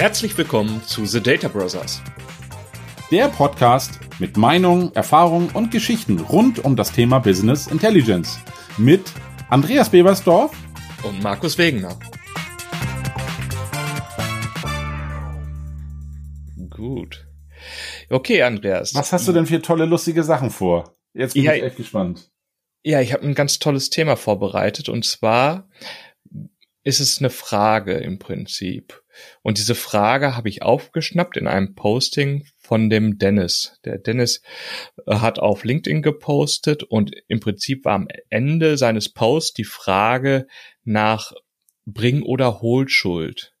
Herzlich willkommen zu The Data Brothers. Der Podcast mit Meinungen, Erfahrungen und Geschichten rund um das Thema Business Intelligence mit Andreas Bebersdorf und Markus Wegener. Gut. Okay, Andreas. Was hast du denn für tolle, lustige Sachen vor? Jetzt bin Ja, ich echt gespannt. Ja, ich habe ein ganz tolles Thema vorbereitet und zwar ist es eine Frage im Prinzip. Und diese Frage habe ich aufgeschnappt in einem Posting von dem Dennis. Der Dennis äh, hat auf LinkedIn gepostet und im Prinzip war am Ende seines Posts die Frage nach Bring- oder Hohlschuld.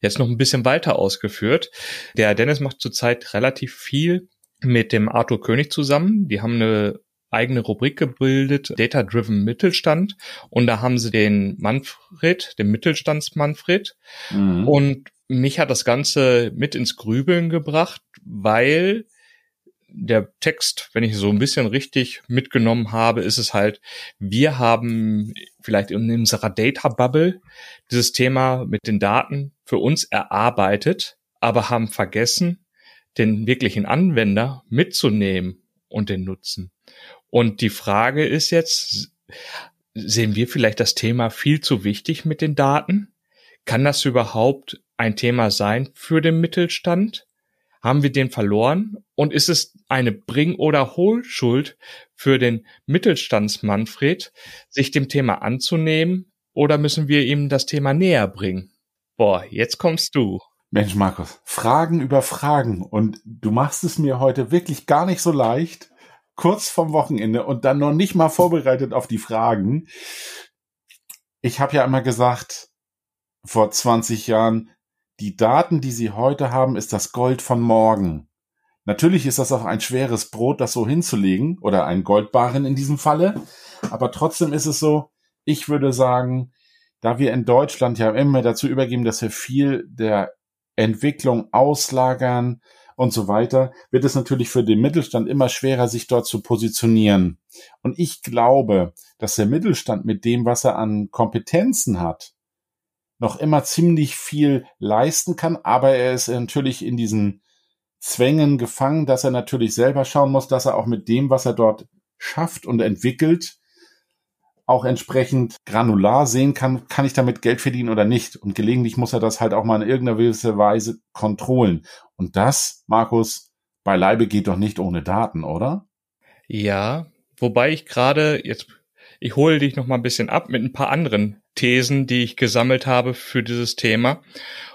Jetzt noch ein bisschen weiter ausgeführt. Der Dennis macht zurzeit relativ viel mit dem Arthur König zusammen. Die haben eine eigene Rubrik gebildet, Data Driven Mittelstand. Und da haben sie den Manfred, den Mittelstandsmanfred. Mhm. Und mich hat das Ganze mit ins Grübeln gebracht, weil der Text, wenn ich so ein bisschen richtig mitgenommen habe, ist es halt, wir haben vielleicht in unserer Data Bubble dieses Thema mit den Daten für uns erarbeitet, aber haben vergessen, den wirklichen Anwender mitzunehmen und den Nutzen. Und die Frage ist jetzt, sehen wir vielleicht das Thema viel zu wichtig mit den Daten? Kann das überhaupt ein Thema sein für den Mittelstand? Haben wir den verloren? Und ist es eine Bring- oder Hohlschuld für den Mittelstandsmanfred, sich dem Thema anzunehmen? Oder müssen wir ihm das Thema näher bringen? Boah, jetzt kommst du. Mensch, Markus, Fragen über Fragen. Und du machst es mir heute wirklich gar nicht so leicht, kurz vom Wochenende und dann noch nicht mal vorbereitet auf die Fragen. Ich habe ja immer gesagt, vor 20 Jahren, die Daten, die sie heute haben, ist das Gold von morgen. Natürlich ist das auch ein schweres Brot, das so hinzulegen, oder ein Goldbarren in diesem Falle. Aber trotzdem ist es so, ich würde sagen, da wir in Deutschland ja immer dazu übergeben, dass wir viel der Entwicklung auslagern und so weiter, wird es natürlich für den Mittelstand immer schwerer, sich dort zu positionieren. Und ich glaube, dass der Mittelstand mit dem, was er an Kompetenzen hat, noch immer ziemlich viel leisten kann, aber er ist natürlich in diesen Zwängen gefangen, dass er natürlich selber schauen muss, dass er auch mit dem, was er dort schafft und entwickelt, auch entsprechend granular sehen kann, kann ich damit Geld verdienen oder nicht. Und gelegentlich muss er das halt auch mal in irgendeiner Weise kontrollen. Und das, Markus, beileibe geht doch nicht ohne Daten, oder? Ja, wobei ich gerade jetzt, ich hole dich noch mal ein bisschen ab mit ein paar anderen Thesen, die ich gesammelt habe für dieses Thema.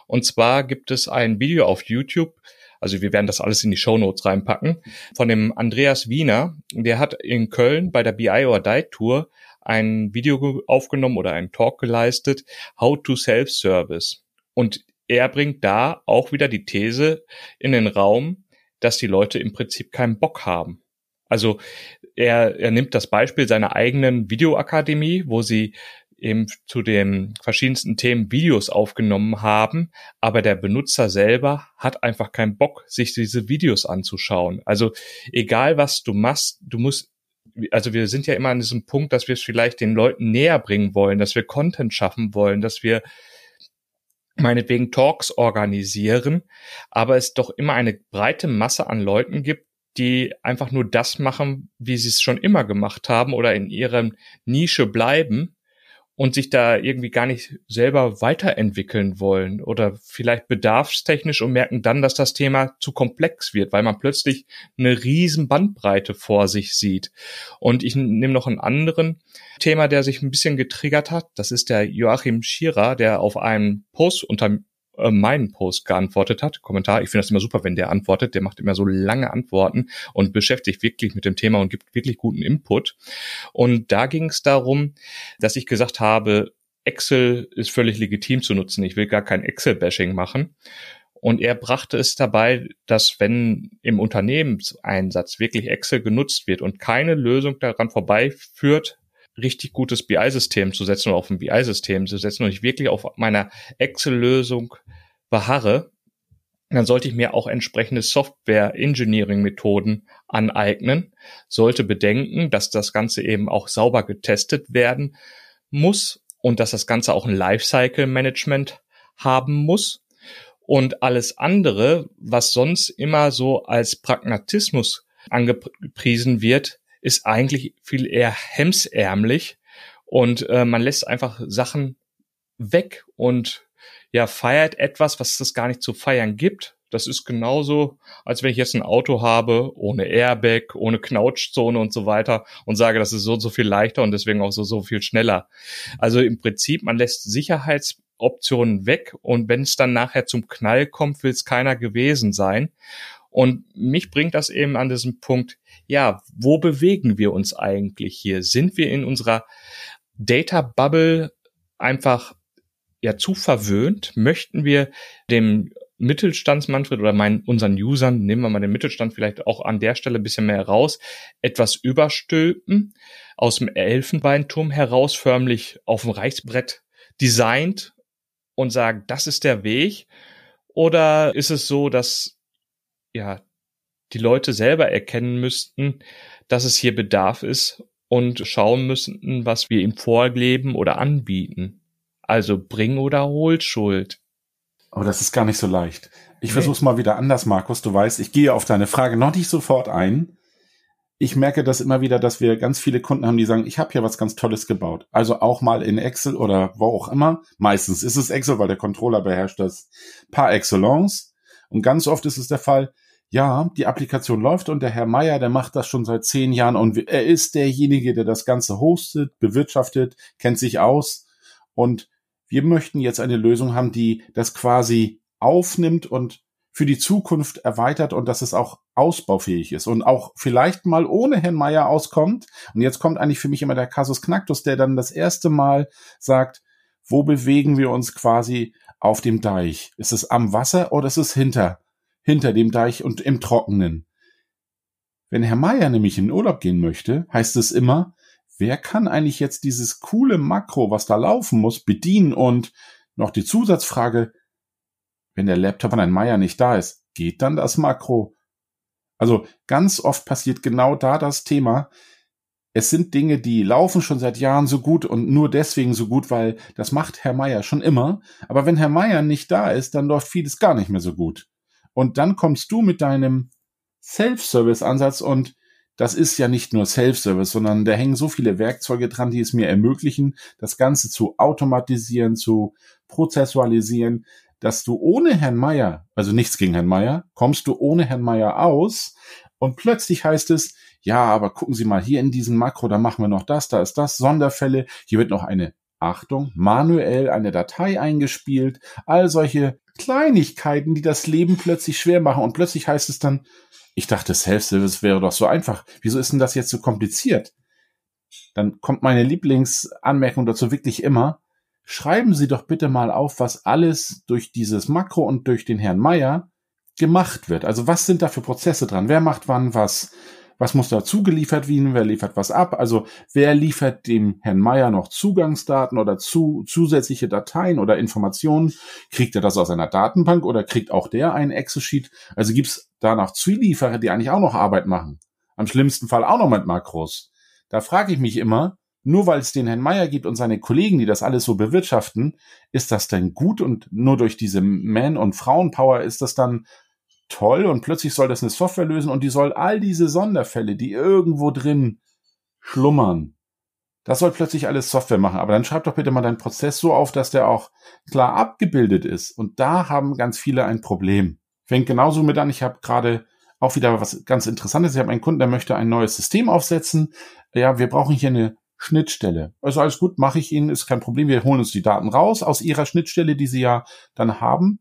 Und zwar gibt es ein Video auf YouTube, also wir werden das alles in die Show Notes reinpacken, von dem Andreas Wiener. Der hat in Köln bei der BI or Die Tour ein Video aufgenommen oder einen Talk geleistet, How to Self-Service. Und er bringt da auch wieder die These in den Raum, dass die Leute im Prinzip keinen Bock haben. Also er, er nimmt das Beispiel seiner eigenen Videoakademie, wo sie eben zu den verschiedensten Themen Videos aufgenommen haben, aber der Benutzer selber hat einfach keinen Bock, sich diese Videos anzuschauen. Also egal was du machst, du musst also wir sind ja immer an diesem Punkt, dass wir es vielleicht den Leuten näher bringen wollen, dass wir Content schaffen wollen, dass wir meinetwegen Talks organisieren, aber es doch immer eine breite Masse an Leuten gibt, die einfach nur das machen, wie sie es schon immer gemacht haben oder in ihrer Nische bleiben und sich da irgendwie gar nicht selber weiterentwickeln wollen oder vielleicht bedarfstechnisch und merken dann, dass das Thema zu komplex wird, weil man plötzlich eine riesen Bandbreite vor sich sieht. Und ich nehme noch einen anderen Thema, der sich ein bisschen getriggert hat. Das ist der Joachim Schierer, der auf einen Post unter äh, meinen Post geantwortet hat, Kommentar. Ich finde das immer super, wenn der antwortet. Der macht immer so lange Antworten und beschäftigt wirklich mit dem Thema und gibt wirklich guten Input. Und da ging es darum, dass ich gesagt habe, Excel ist völlig legitim zu nutzen. Ich will gar kein Excel-Bashing machen. Und er brachte es dabei, dass wenn im Unternehmenseinsatz wirklich Excel genutzt wird und keine Lösung daran vorbeiführt, richtig gutes BI-System zu setzen oder auf ein BI-System zu setzen und ich wirklich auf meiner Excel-Lösung beharre, dann sollte ich mir auch entsprechende Software-Engineering-Methoden aneignen, sollte bedenken, dass das Ganze eben auch sauber getestet werden muss und dass das Ganze auch ein Lifecycle-Management haben muss. Und alles andere, was sonst immer so als Pragmatismus angepriesen wird, ist eigentlich viel eher hemsärmlich und äh, man lässt einfach Sachen weg und ja, feiert etwas, was es gar nicht zu feiern gibt. Das ist genauso, als wenn ich jetzt ein Auto habe, ohne Airbag, ohne Knautschzone und so weiter und sage, das ist so und so viel leichter und deswegen auch so, so viel schneller. Also im Prinzip, man lässt Sicherheitsoptionen weg und wenn es dann nachher zum Knall kommt, will es keiner gewesen sein. Und mich bringt das eben an diesen Punkt, ja, wo bewegen wir uns eigentlich hier? Sind wir in unserer Data Bubble einfach ja zu verwöhnt? Möchten wir dem Mittelstandsmanfred oder meinen, unseren Usern, nehmen wir mal den Mittelstand vielleicht auch an der Stelle ein bisschen mehr heraus, etwas überstülpen, aus dem Elfenbeinturm heraus förmlich auf dem Reichsbrett designt und sagen, das ist der Weg? Oder ist es so, dass ja die Leute selber erkennen müssten, dass es hier Bedarf ist und schauen müssten, was wir ihm vorleben oder anbieten? Also bring oder hol Schuld. Aber das ist gar nicht so leicht. Ich nee. versuche es mal wieder anders, Markus. Du weißt, ich gehe auf deine Frage noch nicht sofort ein. Ich merke das immer wieder, dass wir ganz viele Kunden haben, die sagen, ich habe hier was ganz Tolles gebaut. Also auch mal in Excel oder wo auch immer. Meistens ist es Excel, weil der Controller beherrscht das par excellence. Und ganz oft ist es der Fall, ja, die Applikation läuft und der Herr Meier, der macht das schon seit zehn Jahren und er ist derjenige, der das Ganze hostet, bewirtschaftet, kennt sich aus und wir möchten jetzt eine Lösung haben, die das quasi aufnimmt und für die Zukunft erweitert und dass es auch ausbaufähig ist und auch vielleicht mal ohne Herrn Meier auskommt. Und jetzt kommt eigentlich für mich immer der Kasus Knacktus, der dann das erste Mal sagt, wo bewegen wir uns quasi auf dem Deich? Ist es am Wasser oder ist es hinter, hinter dem Deich und im Trockenen? Wenn Herr Meier nämlich in Urlaub gehen möchte, heißt es immer, wer kann eigentlich jetzt dieses coole Makro, was da laufen muss, bedienen und noch die Zusatzfrage, wenn der Laptop von einem Meier nicht da ist, geht dann das Makro? Also ganz oft passiert genau da das Thema. Es sind Dinge, die laufen schon seit Jahren so gut und nur deswegen so gut, weil das macht Herr Meier schon immer. Aber wenn Herr Meier nicht da ist, dann läuft vieles gar nicht mehr so gut. Und dann kommst du mit deinem Self-Service-Ansatz und das ist ja nicht nur Self-Service, sondern da hängen so viele Werkzeuge dran, die es mir ermöglichen, das Ganze zu automatisieren, zu prozessualisieren, dass du ohne Herrn Meier, also nichts gegen Herrn Meier, kommst du ohne Herrn Meier aus und plötzlich heißt es, ja, aber gucken Sie mal hier in diesem Makro, da machen wir noch das, da ist das, Sonderfälle, hier wird noch eine Achtung, manuell eine Datei eingespielt, all solche Kleinigkeiten, die das Leben plötzlich schwer machen und plötzlich heißt es dann, ich dachte, Self-Service wäre doch so einfach. Wieso ist denn das jetzt so kompliziert? Dann kommt meine Lieblingsanmerkung dazu wirklich immer. Schreiben Sie doch bitte mal auf, was alles durch dieses Makro und durch den Herrn Meier gemacht wird. Also was sind da für Prozesse dran? Wer macht wann was? Was muss da zugeliefert werden? Wer liefert was ab? Also wer liefert dem Herrn Meier noch Zugangsdaten oder zu, zusätzliche Dateien oder Informationen? Kriegt er das aus einer Datenbank oder kriegt auch der einen Excel-Sheet? Also gibt's da noch Zulieferer, die eigentlich auch noch Arbeit machen? Am schlimmsten Fall auch noch mit Makros. Da frage ich mich immer, nur weil es den Herrn Meier gibt und seine Kollegen, die das alles so bewirtschaften, ist das denn gut und nur durch diese Man- und Frauenpower ist das dann toll und plötzlich soll das eine Software lösen und die soll all diese Sonderfälle, die irgendwo drin schlummern, das soll plötzlich alles Software machen. Aber dann schreib doch bitte mal deinen Prozess so auf, dass der auch klar abgebildet ist. Und da haben ganz viele ein Problem. Fängt genauso mit an. Ich habe gerade auch wieder was ganz Interessantes. Ich habe einen Kunden, der möchte ein neues System aufsetzen. Ja, wir brauchen hier eine Schnittstelle. Also alles gut, mache ich Ihnen, ist kein Problem. Wir holen uns die Daten raus aus Ihrer Schnittstelle, die Sie ja dann haben.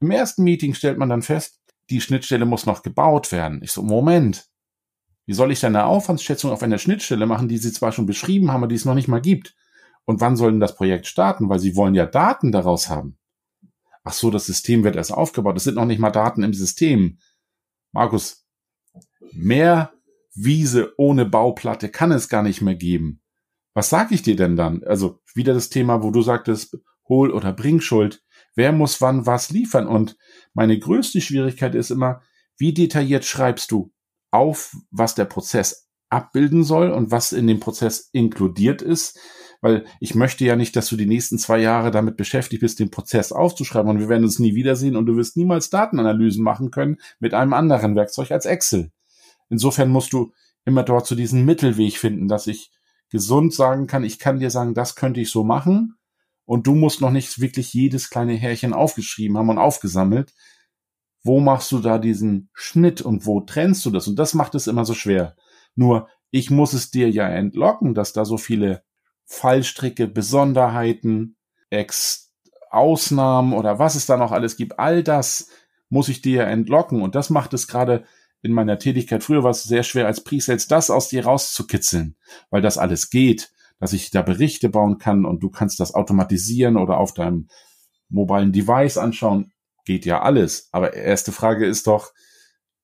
Im ersten Meeting stellt man dann fest, die Schnittstelle muss noch gebaut werden. Ich so, Moment. Wie soll ich denn eine Aufwandsschätzung auf einer Schnittstelle machen, die Sie zwar schon beschrieben haben, aber die es noch nicht mal gibt? Und wann soll denn das Projekt starten? Weil Sie wollen ja Daten daraus haben. Ach so, das System wird erst aufgebaut. Es sind noch nicht mal Daten im System. Markus, mehr Wiese ohne Bauplatte kann es gar nicht mehr geben. Was sag ich dir denn dann? Also wieder das Thema, wo du sagtest, hol oder bring Schuld wer muss wann was liefern. Und meine größte Schwierigkeit ist immer, wie detailliert schreibst du auf, was der Prozess abbilden soll und was in dem Prozess inkludiert ist, weil ich möchte ja nicht, dass du die nächsten zwei Jahre damit beschäftigt bist, den Prozess aufzuschreiben und wir werden uns nie wiedersehen und du wirst niemals Datenanalysen machen können mit einem anderen Werkzeug als Excel. Insofern musst du immer dort zu so diesen Mittelweg finden, dass ich gesund sagen kann, ich kann dir sagen, das könnte ich so machen und du musst noch nicht wirklich jedes kleine Härchen aufgeschrieben haben und aufgesammelt. Wo machst du da diesen Schnitt und wo trennst du das? Und das macht es immer so schwer. Nur ich muss es dir ja entlocken, dass da so viele Fallstricke, Besonderheiten, Ex Ausnahmen oder was es da noch alles gibt, all das muss ich dir entlocken. Und das macht es gerade in meiner Tätigkeit. Früher war es sehr schwer, als Presales das aus dir rauszukitzeln, weil das alles geht, dass ich da Berichte bauen kann und du kannst das automatisieren oder auf deinem mobilen Device anschauen. Geht ja alles. Aber erste Frage ist doch,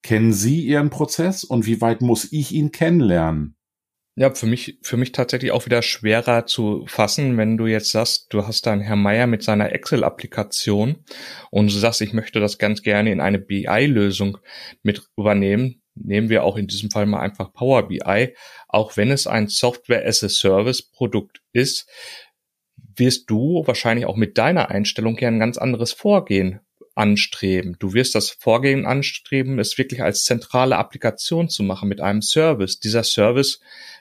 Kennen Sie Ihren Prozess und wie weit muss ich ihn kennenlernen? Ja, für mich, für mich tatsächlich auch wieder schwerer zu fassen, wenn du jetzt sagst, du hast dann Herr Meier mit seiner Excel-Applikation und du sagst, ich möchte das ganz gerne in eine BI-Lösung mit übernehmen. Nehmen wir auch in diesem Fall mal einfach Power BI. Auch wenn es ein Software as a Service Produkt ist, wirst du wahrscheinlich auch mit deiner Einstellung ja ein ganz anderes Vorgehen anstreben. Du wirst das Vorgehen anstreben, es wirklich als zentrale Applikation zu machen mit einem Service. Dieser Service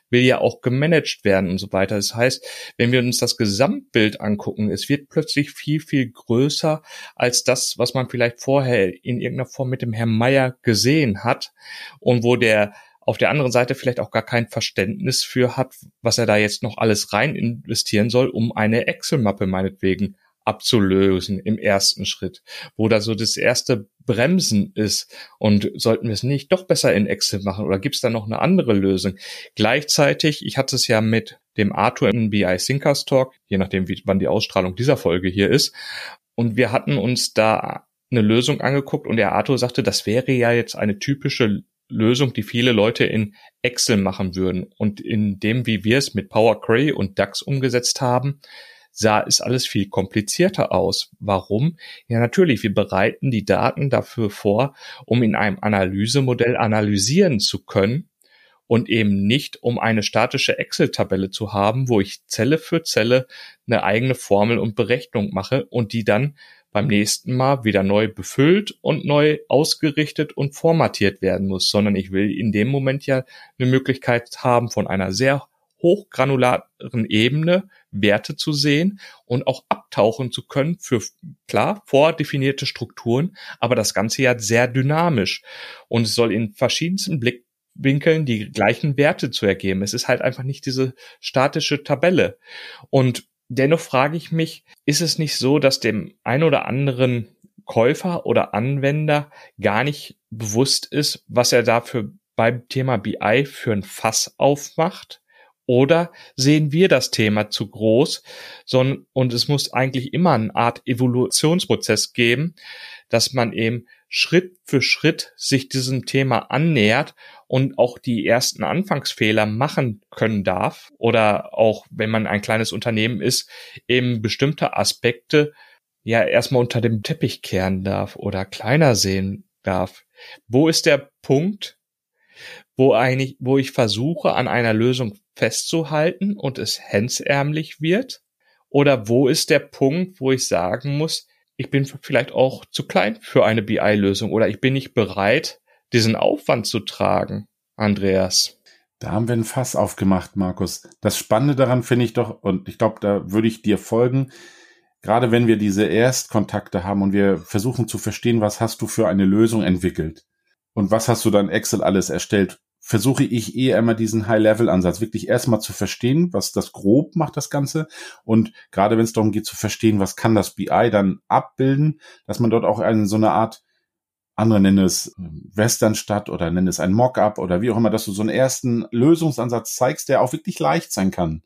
will ja auch gemanagt werden und so weiter. Das heißt, wenn wir uns das Gesamtbild angucken, es wird plötzlich viel, viel größer als das, was man vielleicht vorher in irgendeiner Form mit dem Herrn Meier gesehen hat und wo der auf der anderen Seite vielleicht auch gar kein Verständnis für hat, was er da jetzt noch alles rein investieren soll, um eine Excel-Mappe meinetwegen abzulösen im ersten Schritt, wo da so das erste Bremsen ist und sollten wir es nicht doch besser in Excel machen oder gibt es da noch eine andere Lösung? Gleichzeitig, ich hatte es ja mit dem Arthur im BI Thinkers Talk, je nachdem, wie, wann die Ausstrahlung dieser Folge hier ist, und wir hatten uns da eine Lösung angeguckt und der Arthur sagte, das wäre ja jetzt eine typische Lösung, die viele Leute in Excel machen würden. Und in dem, wie wir es mit Power Query und DAX umgesetzt haben, sah es alles viel komplizierter aus. Warum? Ja, natürlich, wir bereiten die Daten dafür vor, um in einem Analysemodell analysieren zu können und eben nicht, um eine statische Excel-Tabelle zu haben, wo ich Zelle für Zelle eine eigene Formel und Berechnung mache und die dann beim nächsten Mal wieder neu befüllt und neu ausgerichtet und formatiert werden muss, sondern ich will in dem Moment ja eine Möglichkeit haben, von einer sehr hochgranularen Ebene Werte zu sehen und auch abtauchen zu können für klar vordefinierte Strukturen, aber das Ganze ja sehr dynamisch und es soll in verschiedensten Blickwinkeln die gleichen Werte zu ergeben. Es ist halt einfach nicht diese statische Tabelle. Und dennoch frage ich mich, ist es nicht so, dass dem ein oder anderen Käufer oder Anwender gar nicht bewusst ist, was er dafür beim Thema BI für ein Fass aufmacht? Oder sehen wir das Thema zu groß, sondern, und es muss eigentlich immer eine Art Evolutionsprozess geben, dass man eben Schritt für Schritt sich diesem Thema annähert und auch die ersten Anfangsfehler machen können darf oder auch wenn man ein kleines Unternehmen ist, eben bestimmte Aspekte ja erstmal unter dem Teppich kehren darf oder kleiner sehen darf. Wo ist der Punkt, wo eigentlich, wo ich versuche, an einer Lösung festzuhalten und es hemsärmlich wird? Oder wo ist der Punkt, wo ich sagen muss, ich bin vielleicht auch zu klein für eine BI-Lösung oder ich bin nicht bereit, diesen Aufwand zu tragen, Andreas? Da haben wir ein Fass aufgemacht, Markus. Das Spannende daran finde ich doch, und ich glaube, da würde ich dir folgen, gerade wenn wir diese Erstkontakte haben und wir versuchen zu verstehen, was hast du für eine Lösung entwickelt und was hast du dann Excel alles erstellt, versuche ich eh immer diesen High-Level-Ansatz, wirklich erstmal zu verstehen, was das grob macht, das Ganze. Und gerade wenn es darum geht zu verstehen, was kann das BI dann abbilden, dass man dort auch eine, so eine Art, andere nennen es ähm, Westernstadt oder nennen es ein Mockup oder wie auch immer, dass du so einen ersten Lösungsansatz zeigst, der auch wirklich leicht sein kann.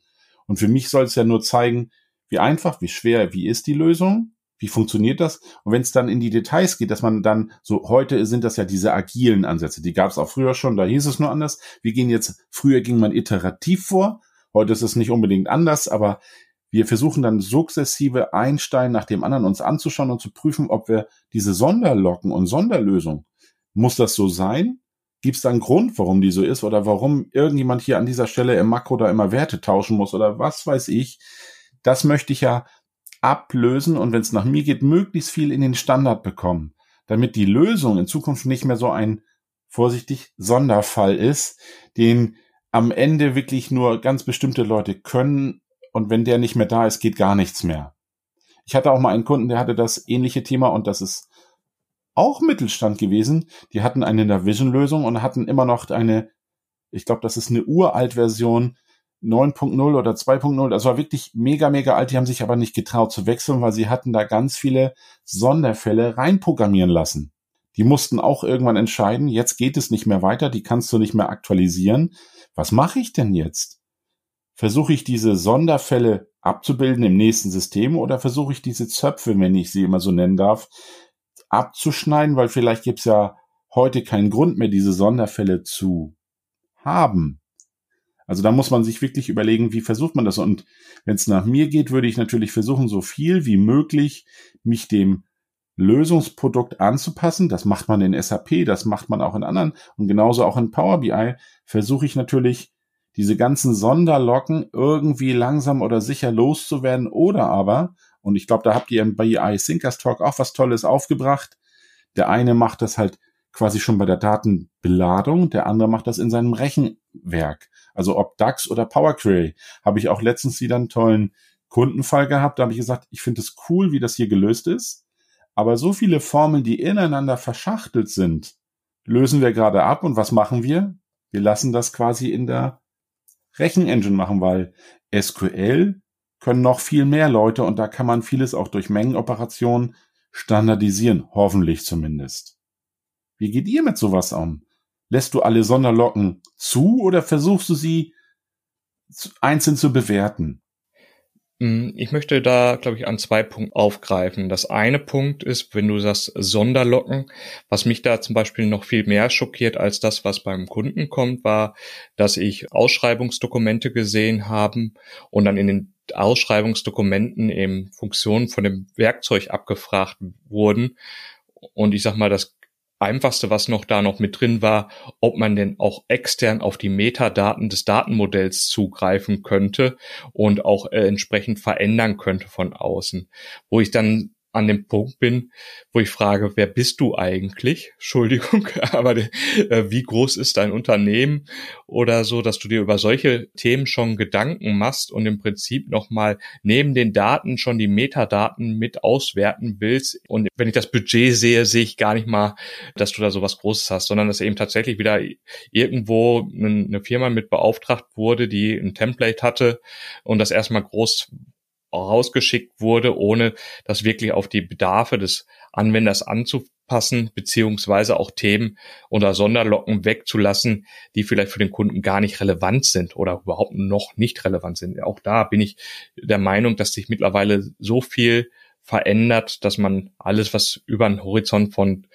Und für mich soll es ja nur zeigen, wie einfach, wie schwer, wie ist die Lösung wie funktioniert das? Und wenn es dann in die Details geht, dass man dann so, heute sind das ja diese agilen Ansätze, die gab es auch früher schon, da hieß es nur anders. Wir gehen jetzt, früher ging man iterativ vor, heute ist es nicht unbedingt anders, aber wir versuchen dann sukzessive ein Stein nach dem anderen uns anzuschauen und zu prüfen, ob wir diese Sonderlocken und Sonderlösung, muss das so sein? Gibt es da einen Grund, warum die so ist oder warum irgendjemand hier an dieser Stelle im Makro da immer Werte tauschen muss oder was weiß ich? Das möchte ich ja ablösen und wenn es nach mir geht, möglichst viel in den Standard bekommen, damit die Lösung in Zukunft nicht mehr so ein vorsichtig Sonderfall ist, den am Ende wirklich nur ganz bestimmte Leute können und wenn der nicht mehr da ist, geht gar nichts mehr. Ich hatte auch mal einen Kunden, der hatte das ähnliche Thema und das ist auch Mittelstand gewesen. Die hatten eine Navision-Lösung und hatten immer noch eine, ich glaube, das ist eine uralt Version 9.0 oder 2.0. Das war wirklich mega, mega alt. Die haben sich aber nicht getraut zu wechseln, weil sie hatten da ganz viele Sonderfälle reinprogrammieren lassen. Die mussten auch irgendwann entscheiden, jetzt geht es nicht mehr weiter, die kannst du nicht mehr aktualisieren. Was mache ich denn jetzt? Versuche ich diese Sonderfälle abzubilden im nächsten System oder versuche ich diese Zöpfe, wenn ich sie immer so nennen darf, abzuschneiden, weil vielleicht gibt's ja heute keinen Grund mehr, diese Sonderfälle zu haben. Also da muss man sich wirklich überlegen, wie versucht man das. Und wenn es nach mir geht, würde ich natürlich versuchen, so viel wie möglich mich dem Lösungsprodukt anzupassen. Das macht man in SAP, das macht man auch in anderen und genauso auch in Power BI versuche ich natürlich diese ganzen Sonderlocken irgendwie langsam oder sicher loszuwerden oder aber, und ich glaube, da habt ihr bei BI Thinkers Talk auch was Tolles aufgebracht. Der eine macht das halt quasi schon bei der Datenbeladung, der andere macht das in seinem Rechenwerk. Also ob DAX oder Power Query. Habe ich auch letztens wieder einen tollen Kundenfall gehabt. Da habe ich gesagt, ich finde es cool, wie das hier gelöst ist. Aber so viele Formeln, die ineinander verschachtelt sind, lösen wir gerade ab. Und was machen wir? Wir lassen das quasi in der Rechenengine machen, weil SQL können noch viel mehr Leute und da kann man vieles auch durch Mengenoperationen standardisieren, hoffentlich zumindest. Wie geht ihr mit sowas um? Lässt du alle Sonderlocken zu oder versuchst du sie einzeln zu bewerten? Mm, ich möchte da, glaube ich, an zwei Punkten aufgreifen. Das eine Punkt ist, wenn du sagst Sonderlocken, was mich da zum Beispiel noch viel mehr schockiert als das, was beim Kunden kommt, war, dass ich Ausschreibungsdokumente gesehen haben und dann in den Ausschreibungsdokumenten eben Funktionen von dem Werkzeug abgefragt wurden. Und ich sag mal, das Einfachste, was noch da noch mit drin war, ob man denn auch extern auf die Metadaten des Datenmodells zugreifen könnte und auch äh, entsprechend verändern könnte von außen. Wo ich dann an dem Punkt bin, wo ich frage, wer bist du eigentlich? Entschuldigung, aber äh, wie groß ist dein Unternehmen oder so, dass du dir über solche Themen schon Gedanken machst und im Prinzip nochmal neben den Daten schon die Metadaten mit auswerten willst. Und wenn ich das Budget sehe, sehe ich gar nicht mal, dass du da sowas Großes hast, sondern dass eben tatsächlich wieder irgendwo eine Firma mit beauftragt wurde, die ein Template hatte und das erstmal groß rausgeschickt wurde, ohne das wirklich auf die Bedarfe des Anwenders anzupassen, beziehungsweise auch Themen oder Sonderlocken wegzulassen, die vielleicht für den Kunden gar nicht relevant sind oder überhaupt noch nicht relevant sind. Auch da bin ich der Meinung, dass sich mittlerweile so viel verändert, dass man alles, was über einen Horizont von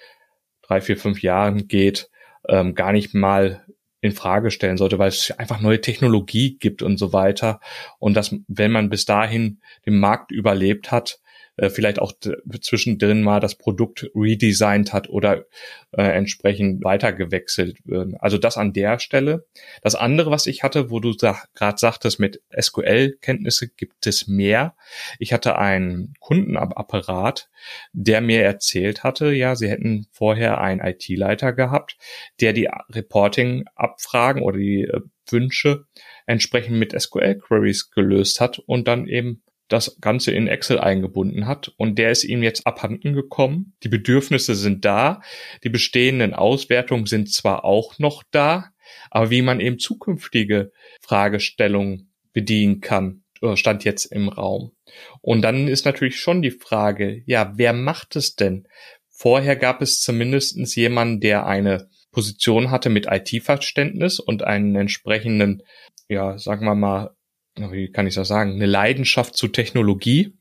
drei, vier, fünf Jahren geht, ähm, gar nicht mal in Frage stellen sollte, weil es einfach neue Technologie gibt und so weiter. Und dass, wenn man bis dahin den Markt überlebt hat, äh, vielleicht auch zwischendrin mal das Produkt redesigned hat oder äh, entsprechend weitergewechselt. Also das an der Stelle. Das andere, was ich hatte, wo du sag, gerade sagtest, mit SQL-Kenntnisse gibt es mehr. Ich hatte einen Kundenapparat, der mir erzählt hatte, ja, sie hätten vorher einen IT-Leiter gehabt, der die Reporting-Abfragen oder die äh, Wünsche entsprechend mit SQL-Queries gelöst hat und dann eben das Ganze in Excel eingebunden hat und der ist ihm jetzt abhanden gekommen. Die Bedürfnisse sind da, die bestehenden Auswertungen sind zwar auch noch da, aber wie man eben zukünftige Fragestellungen bedienen kann, äh, stand jetzt im Raum. Und dann ist natürlich schon die Frage, ja, wer macht es denn? Vorher gab es zumindestens jemanden, der eine Position hatte mit IT-Verständnis und einen entsprechenden, ja, sagen wir mal, wie kann ich das sagen, eine Leidenschaft zu Technologie.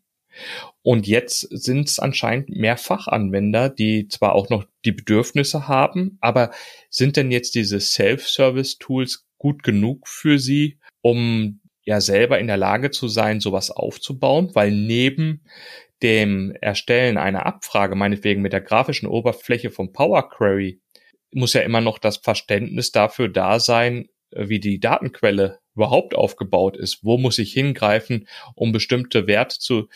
Und jetzt sind es anscheinend mehr Fachanwender, die zwar auch noch die Bedürfnisse haben, aber sind denn jetzt diese Self-Service-Tools gut genug für sie, um ja selber in der Lage zu sein, sowas aufzubauen? Weil neben dem Erstellen einer Abfrage, meinetwegen mit der grafischen Oberfläche vom Power Query, muss ja immer noch das Verständnis dafür da sein, äh, wie die Datenquelle überhaupt aufgebaut ist. Wo muss ich hingreifen, um bestimmte Werte zu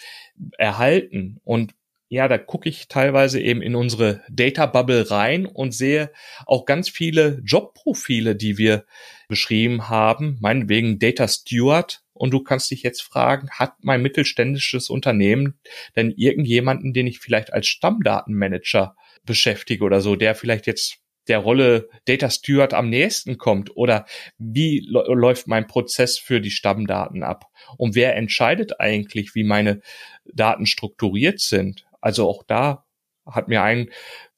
erhalten? Und ja, da gucke ich teilweise eben in unsere Data Bubble rein und sehe auch ganz viele Jobprofile, die wir beschrieben haben, meinetwegen Data Steward. Und du kannst dich jetzt fragen, hat mein mittelständisches Unternehmen denn irgendjemanden, den ich vielleicht als Stammdatenmanager beschäftige oder so, der vielleicht jetzt der Rolle Data Steward am nächsten kommt oder wie läuft mein Prozess für die Stammdaten ab und wer entscheidet eigentlich, wie meine Daten strukturiert sind. Also auch da hat mir ein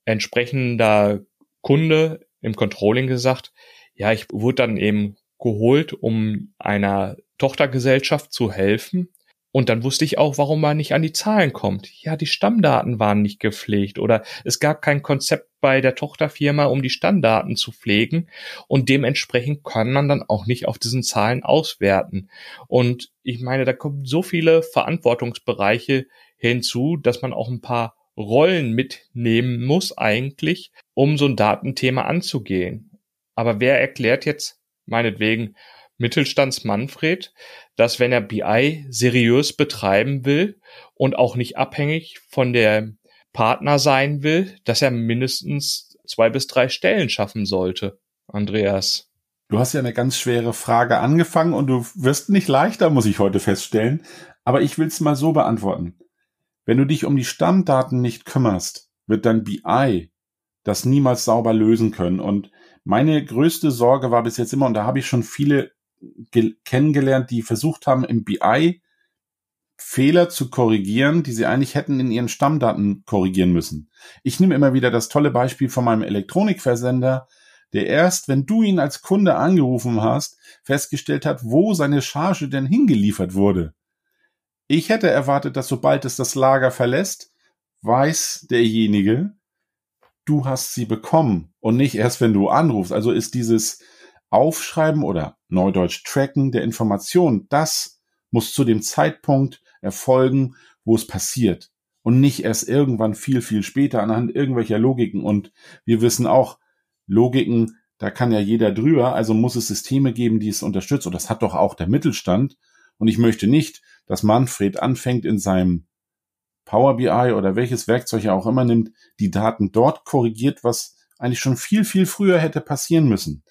entsprechender Kunde im Controlling gesagt, ja, ich wurde dann eben geholt, um einer Tochtergesellschaft zu helfen. Und dann wusste ich auch, warum man nicht an die Zahlen kommt. Ja, die Stammdaten waren nicht gepflegt oder es gab kein Konzept bei der Tochterfirma, um die Stammdaten zu pflegen. Und dementsprechend kann man dann auch nicht auf diesen Zahlen auswerten. Und ich meine, da kommen so viele Verantwortungsbereiche hinzu, dass man auch ein paar Rollen mitnehmen muss eigentlich, um so ein Datenthema anzugehen. Aber wer erklärt jetzt meinetwegen Mittelstands Manfred, dass wenn er BI seriös betreiben will und auch nicht abhängig von der Partner sein will, dass er mindestens zwei bis drei Stellen schaffen sollte. Andreas. Du hast ja eine ganz schwere Frage angefangen und du wirst nicht leichter, muss ich heute feststellen. Aber ich will es mal so beantworten. Wenn du dich um die Stammdaten nicht kümmerst, wird dein BI das niemals sauber lösen können. Und meine größte Sorge war bis jetzt immer, und da habe ich schon viele kennengelernt, die versucht haben, im BI Fehler zu korrigieren, die sie eigentlich hätten in ihren Stammdaten korrigieren müssen. Ich nehme immer wieder das tolle Beispiel von meinem Elektronikversender, der erst, wenn du ihn als Kunde angerufen hast, festgestellt hat, wo seine Charge denn hingeliefert wurde. Ich hätte erwartet, dass sobald es das Lager verlässt, weiß derjenige, du hast sie bekommen und nicht erst, wenn du anrufst. Also ist dieses Aufschreiben oder Neudeutsch Tracken der Information, das muss zu dem Zeitpunkt erfolgen, wo es passiert und nicht erst irgendwann viel, viel später anhand irgendwelcher Logiken. Und wir wissen auch, Logiken, da kann ja jeder drüber, also muss es Systeme geben, die es unterstützt. Und das hat doch auch der Mittelstand. Und ich möchte nicht, dass Manfred anfängt in seinem Power BI oder welches Werkzeug er auch immer nimmt, die Daten dort korrigiert, was eigentlich schon viel, viel früher hätte passieren müssen.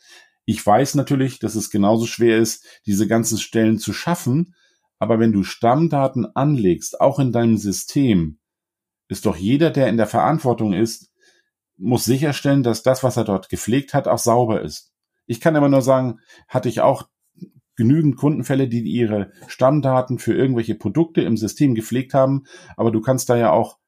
Ich weiß natürlich, dass es genauso schwer ist, diese ganzen Stellen zu schaffen, aber wenn du Stammdaten anlegst, auch in deinem System, ist doch jeder, der in der Verantwortung ist, muss sicherstellen, dass das, was er dort gepflegt hat, auch sauber ist. Ich kann aber nur sagen, hatte ich auch genügend Kundenfälle, die ihre Stammdaten für irgendwelche Produkte im System gepflegt haben, aber du kannst da ja auch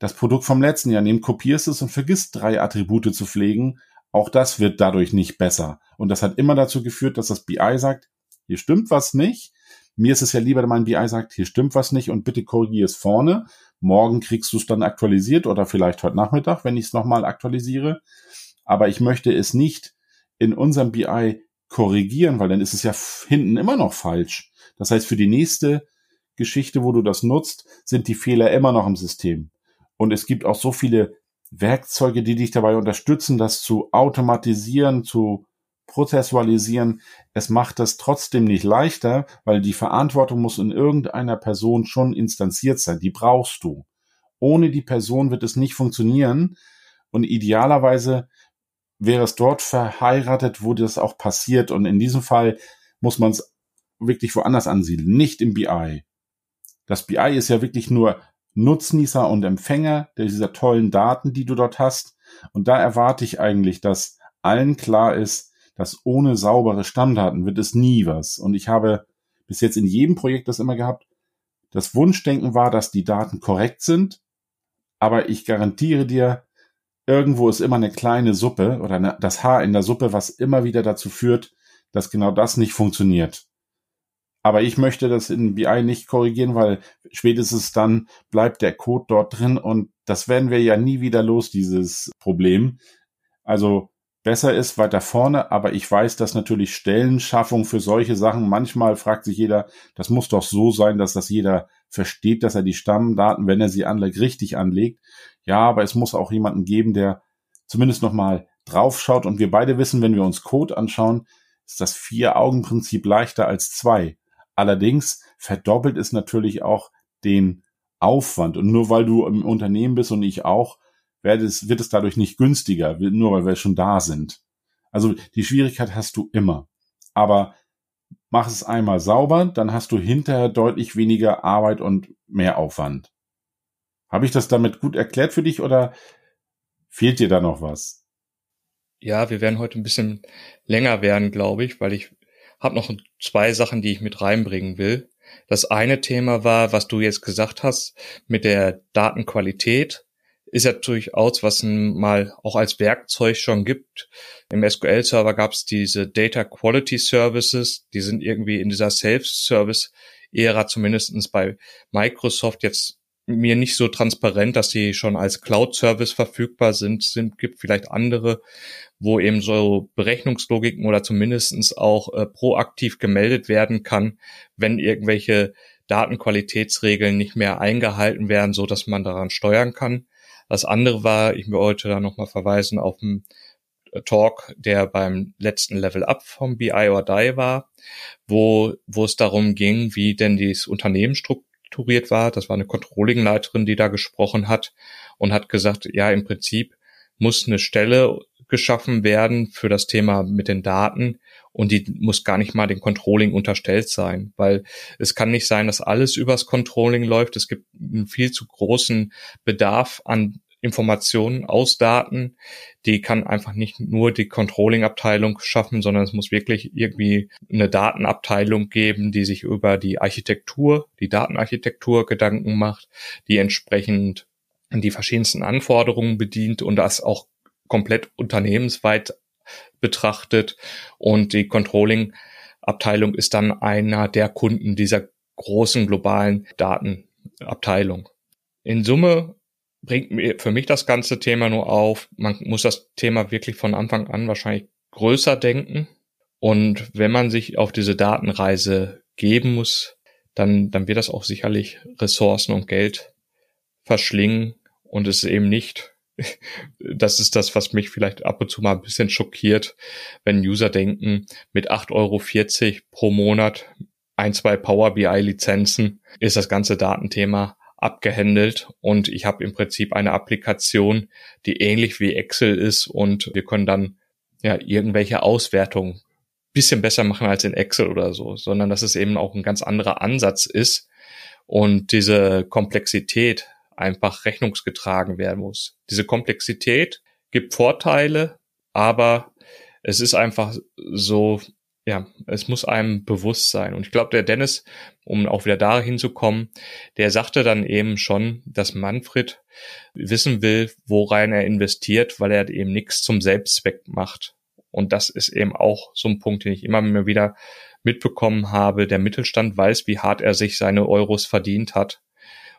das Produkt vom letzten Jahr nehmen, kopierst es und vergisst drei Attribute zu pflegen. Auch das wird dadurch nicht besser. Und das hat immer dazu geführt, dass das BI sagt, hier stimmt was nicht. Mir ist es ja lieber, wenn mein BI sagt, hier stimmt was nicht und bitte korrigier es vorne. Morgen kriegst du es dann aktualisiert oder vielleicht heute Nachmittag, wenn ich es nochmal aktualisiere. Aber ich möchte es nicht in unserem BI korrigieren, weil dann ist es ja hinten immer noch falsch. Das heißt, für die nächste Geschichte, wo du das nutzt, sind die Fehler immer noch im System. Und es gibt auch so viele Werkzeuge, die dich dabei unterstützen, das zu automatisieren, zu prozessualisieren. Es macht das trotzdem nicht leichter, weil die Verantwortung muss in irgendeiner Person schon instanziert sein. Die brauchst du. Ohne die Person wird es nicht funktionieren. Und idealerweise wäre es dort verheiratet, wo das auch passiert. Und in diesem Fall muss man es wirklich woanders ansiedeln, nicht im BI. Das BI ist ja wirklich nur Nutznießer und Empfänger dieser tollen Daten, die du dort hast. Und da erwarte ich eigentlich, dass allen klar ist, dass ohne saubere Stammdaten wird es nie was. Und ich habe bis jetzt in jedem Projekt das immer gehabt. Das Wunschdenken war, dass die Daten korrekt sind. Aber ich garantiere dir, irgendwo ist immer eine kleine Suppe oder eine, das Haar in der Suppe, was immer wieder dazu führt, dass genau das nicht funktioniert. Aber ich möchte das in BI nicht korrigieren, weil spätestens dann bleibt der Code dort drin und das werden wir ja nie wieder los, dieses Problem. Also besser ist weiter vorne, aber ich weiß, dass natürlich Stellenschaffung für solche Sachen, manchmal fragt sich jeder, das muss doch so sein, dass das jeder versteht, dass er die Stammdaten, wenn er sie anlegt, richtig anlegt. Ja, aber es muss auch jemanden geben, der zumindest nochmal draufschaut und wir beide wissen, wenn wir uns Code anschauen, ist das Vier-Augen-Prinzip leichter als zwei. Allerdings verdoppelt es natürlich auch den Aufwand. Und nur weil du im Unternehmen bist und ich auch, wird es, wird es dadurch nicht günstiger, nur weil wir schon da sind. Also die Schwierigkeit hast du immer. Aber mach es einmal sauber, dann hast du hinterher deutlich weniger Arbeit und mehr Aufwand. Habe ich das damit gut erklärt für dich oder fehlt dir da noch was? Ja, wir werden heute ein bisschen länger werden, glaube ich, weil ich habe noch zwei Sachen, die ich mit reinbringen will. Das eine Thema war, was du jetzt gesagt hast, mit der Datenqualität ist ja durchaus, was mal auch als Werkzeug schon gibt. Im SQL-Server gab es diese Data Quality Services, die sind irgendwie in dieser Self-Service-Ära zumindestens bei Microsoft jetzt mir nicht so transparent, dass die schon als Cloud-Service verfügbar sind. sind. Gibt vielleicht andere, wo eben so Berechnungslogiken oder zumindestens auch äh, proaktiv gemeldet werden kann, wenn irgendwelche Datenqualitätsregeln nicht mehr eingehalten werden, so dass man daran steuern kann. Das andere war, ich wollte da nochmal verweisen auf einen äh, Talk, der beim letzten Level Up vom BI or Die war, wo, wo es darum ging, wie denn dieses Unternehmen strukturiert war. Das war eine Controlling-Leiterin, die da gesprochen hat und hat gesagt, ja, im Prinzip muss eine Stelle geschaffen werden für das Thema mit den Daten und die muss gar nicht mal dem Controlling unterstellt sein, weil es kann nicht sein, dass alles übers Controlling läuft. Es gibt einen viel zu großen Bedarf an Informationen aus Daten. Die kann einfach nicht nur die Controlling-Abteilung schaffen, sondern es muss wirklich irgendwie eine Datenabteilung geben, die sich über die Architektur, die Datenarchitektur Gedanken macht, die entsprechend die verschiedensten Anforderungen bedient und das auch komplett unternehmensweit betrachtet. Und die Controlling-Abteilung ist dann einer der Kunden dieser großen globalen Datenabteilung. In Summe bringt mir für mich das ganze Thema nur auf, man muss das Thema wirklich von Anfang an wahrscheinlich größer denken. Und wenn man sich auf diese Datenreise geben muss, dann, dann wird das auch sicherlich Ressourcen und Geld verschlingen und es eben nicht das ist das, was mich vielleicht ab und zu mal ein bisschen schockiert, wenn User denken, mit 8,40 Euro pro Monat, ein, zwei Power BI Lizenzen, ist das ganze Datenthema abgehandelt. Und ich habe im Prinzip eine Applikation, die ähnlich wie Excel ist. Und wir können dann ja irgendwelche Auswertungen bisschen besser machen als in Excel oder so, sondern dass es eben auch ein ganz anderer Ansatz ist. Und diese Komplexität einfach rechnungsgetragen werden muss. Diese Komplexität gibt Vorteile, aber es ist einfach so, ja, es muss einem bewusst sein. Und ich glaube, der Dennis, um auch wieder dahin zu kommen, der sagte dann eben schon, dass Manfred wissen will, worein er investiert, weil er eben nichts zum Selbstzweck macht. Und das ist eben auch so ein Punkt, den ich immer wieder mitbekommen habe. Der Mittelstand weiß, wie hart er sich seine Euros verdient hat.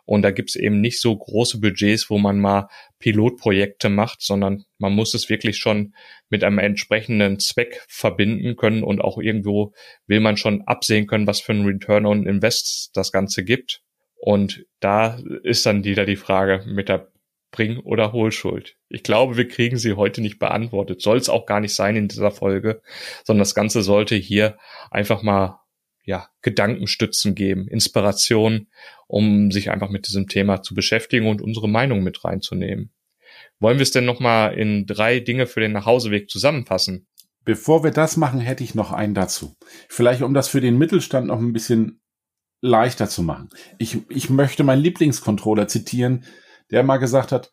Und da gibt's eben nicht so große Budgets, wo man mal Pilotprojekte macht, sondern man muss es wirklich schon mit einem entsprechenden Zweck verbinden können und auch irgendwo will man schon absehen können, was für ein Return on Invest das Ganze gibt. Und da ist dann wieder die Frage mit der Bring- oder Hohlschuld. Ich glaube, wir kriegen sie heute nicht beantwortet. Soll es auch gar nicht sein in dieser Folge, sondern das Ganze sollte hier einfach mal ja, Gedankenstützen geben, Inspiration, um sich einfach mit diesem Thema zu beschäftigen und unsere Meinung mit reinzunehmen. Wollen wir es denn nochmal in drei Dinge für den Nachhauseweg zusammenfassen? Bevor wir das machen, hätte ich noch einen dazu. Vielleicht, um das für den Mittelstand noch ein bisschen leichter zu machen. Ich, ich möchte meinen Lieblingscontroller zitieren, der mal gesagt hat,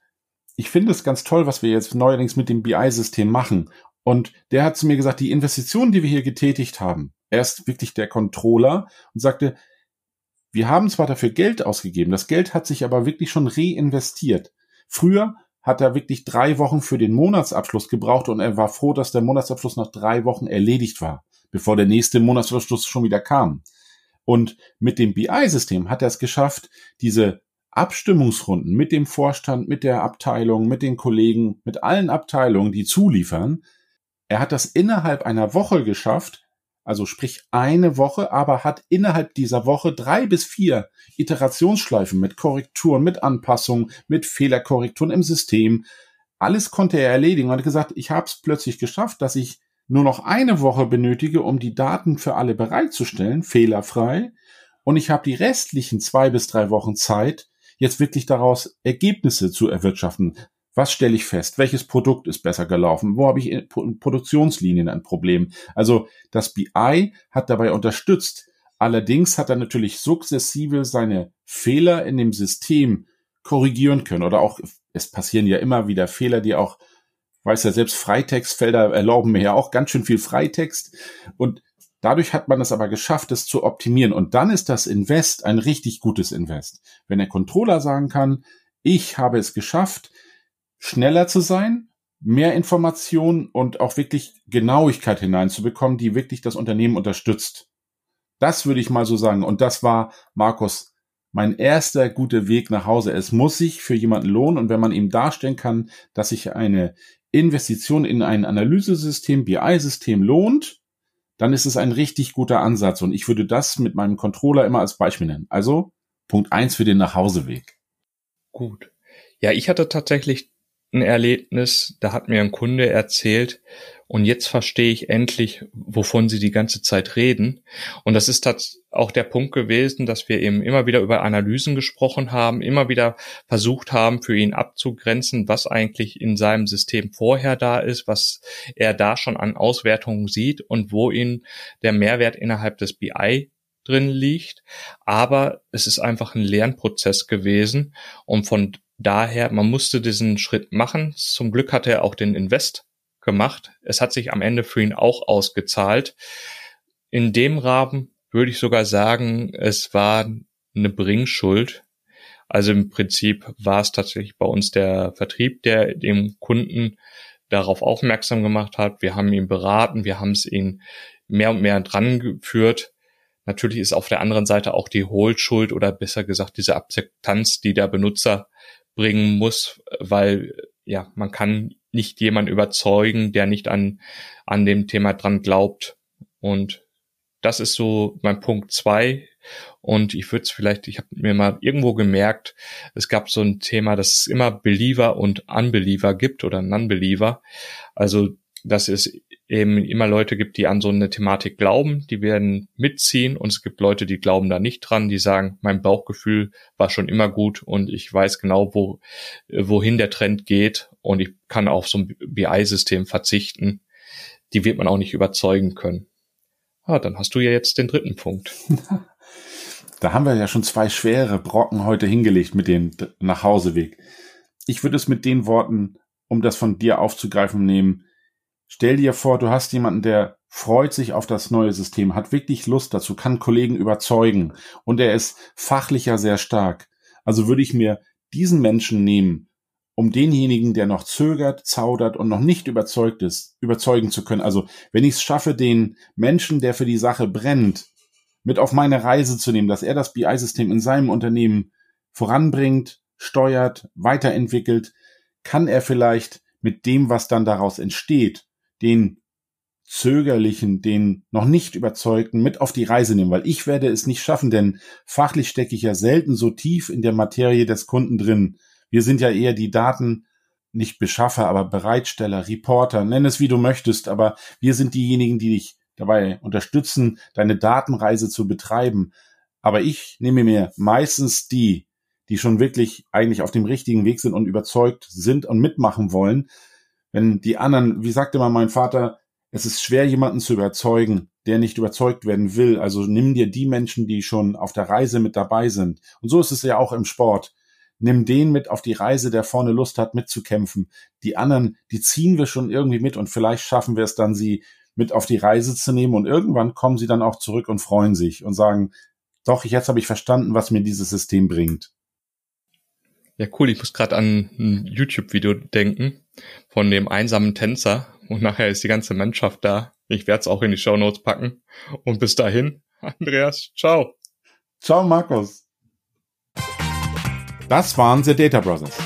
ich finde es ganz toll, was wir jetzt neuerdings mit dem BI-System machen. Und der hat zu mir gesagt, die Investitionen, die wir hier getätigt haben, er ist wirklich der Controller und sagte, wir haben zwar dafür Geld ausgegeben, das Geld hat sich aber wirklich schon reinvestiert. Früher hat er wirklich drei Wochen für den Monatsabschluss gebraucht und er war froh, dass der Monatsabschluss nach drei Wochen erledigt war, bevor der nächste Monatsabschluss schon wieder kam. Und mit dem BI-System hat er es geschafft, diese Abstimmungsrunden mit dem Vorstand, mit der Abteilung, mit den Kollegen, mit allen Abteilungen, die zuliefern, er hat das innerhalb einer Woche geschafft, also sprich eine Woche, aber hat innerhalb dieser Woche drei bis vier Iterationsschleifen mit Korrekturen, mit Anpassungen, mit Fehlerkorrekturen im System alles konnte er erledigen und hat gesagt, ich habe es plötzlich geschafft, dass ich nur noch eine Woche benötige, um die Daten für alle bereitzustellen, fehlerfrei. Und ich habe die restlichen zwei bis drei Wochen Zeit, jetzt wirklich daraus Ergebnisse zu erwirtschaften. Was stelle ich fest? Welches Produkt ist besser gelaufen? Wo habe ich in Produktionslinien ein Problem? Also das BI hat dabei unterstützt. Allerdings hat er natürlich sukzessive seine Fehler in dem System korrigieren können. Oder auch, es passieren ja immer wieder Fehler, die auch weiß ja selbst Freitextfelder erlauben mir ja auch ganz schön viel Freitext und dadurch hat man es aber geschafft, es zu optimieren und dann ist das Invest ein richtig gutes Invest. Wenn der Controller sagen kann, ich habe es geschafft, schneller zu sein, mehr Informationen und auch wirklich Genauigkeit hineinzubekommen, die wirklich das Unternehmen unterstützt. Das würde ich mal so sagen. Und das war, Markus, mein erster guter Weg nach Hause. Es muss sich für jemanden lohnen. Und wenn man ihm darstellen kann, dass sich eine Investition in ein Analysesystem, BI-System lohnt, dann ist es ein richtig guter Ansatz. Und ich würde das mit meinem Controller immer als Beispiel nennen. Also Punkt eins für den Nachhauseweg. Gut. Ja, ich hatte tatsächlich ein Erlebnis, da hat mir ein Kunde erzählt, und jetzt verstehe ich endlich, wovon sie die ganze Zeit reden. Und das ist auch der Punkt gewesen, dass wir eben immer wieder über Analysen gesprochen haben, immer wieder versucht haben, für ihn abzugrenzen, was eigentlich in seinem System vorher da ist, was er da schon an Auswertungen sieht und wo ihn der Mehrwert innerhalb des BI drin liegt. Aber es ist einfach ein Lernprozess gewesen und von daher, man musste diesen Schritt machen. Zum Glück hatte er auch den Invest gemacht. Es hat sich am Ende für ihn auch ausgezahlt. In dem Rahmen würde ich sogar sagen, es war eine Bringschuld. Also im Prinzip war es tatsächlich bei uns der Vertrieb, der dem Kunden darauf aufmerksam gemacht hat. Wir haben ihn beraten, wir haben es ihn mehr und mehr dran geführt. Natürlich ist auf der anderen Seite auch die Hohlschuld oder besser gesagt diese Akzeptanz, die der Benutzer bringen muss, weil ja, man kann nicht jemand überzeugen, der nicht an, an dem Thema dran glaubt. Und das ist so mein Punkt zwei. Und ich würde es vielleicht, ich habe mir mal irgendwo gemerkt, es gab so ein Thema, dass es immer Believer und Unbeliever gibt oder Non-Believer. Also, dass es eben immer Leute gibt, die an so eine Thematik glauben, die werden mitziehen und es gibt Leute, die glauben da nicht dran, die sagen, mein Bauchgefühl war schon immer gut und ich weiß genau, wo, wohin der Trend geht und ich kann auf so ein BI-System verzichten. Die wird man auch nicht überzeugen können. Ah, dann hast du ja jetzt den dritten Punkt. Da haben wir ja schon zwei schwere Brocken heute hingelegt mit dem Nachhauseweg. Ich würde es mit den Worten, um das von dir aufzugreifen, nehmen, Stell dir vor, du hast jemanden, der freut sich auf das neue System, hat wirklich Lust dazu, kann Kollegen überzeugen und er ist fachlicher sehr stark. Also würde ich mir diesen Menschen nehmen, um denjenigen, der noch zögert, zaudert und noch nicht überzeugt ist, überzeugen zu können. Also wenn ich es schaffe, den Menschen, der für die Sache brennt, mit auf meine Reise zu nehmen, dass er das BI-System in seinem Unternehmen voranbringt, steuert, weiterentwickelt, kann er vielleicht mit dem, was dann daraus entsteht, den Zögerlichen, den noch nicht Überzeugten mit auf die Reise nehmen, weil ich werde es nicht schaffen, denn fachlich stecke ich ja selten so tief in der Materie des Kunden drin. Wir sind ja eher die Daten, nicht Beschaffer, aber Bereitsteller, Reporter, nenn es wie du möchtest, aber wir sind diejenigen, die dich dabei unterstützen, deine Datenreise zu betreiben. Aber ich nehme mir meistens die, die schon wirklich eigentlich auf dem richtigen Weg sind und überzeugt sind und mitmachen wollen, wenn die anderen, wie sagte mal mein Vater, es ist schwer, jemanden zu überzeugen, der nicht überzeugt werden will. Also nimm dir die Menschen, die schon auf der Reise mit dabei sind. Und so ist es ja auch im Sport. Nimm den mit auf die Reise, der vorne Lust hat, mitzukämpfen. Die anderen, die ziehen wir schon irgendwie mit und vielleicht schaffen wir es dann, sie mit auf die Reise zu nehmen und irgendwann kommen sie dann auch zurück und freuen sich und sagen, doch, jetzt habe ich verstanden, was mir dieses System bringt. Ja, cool. Ich muss gerade an ein YouTube-Video denken von dem einsamen Tänzer und nachher ist die ganze Mannschaft da. Ich werde es auch in die Show Notes packen. Und bis dahin, Andreas, ciao. Ciao, Markus. Das waren The Data Brothers.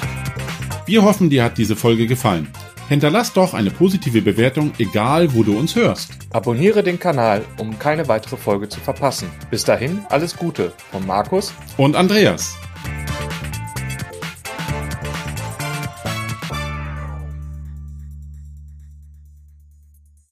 Wir hoffen, dir hat diese Folge gefallen. Hinterlass doch eine positive Bewertung, egal wo du uns hörst. Abonniere den Kanal, um keine weitere Folge zu verpassen. Bis dahin, alles Gute von Markus und Andreas.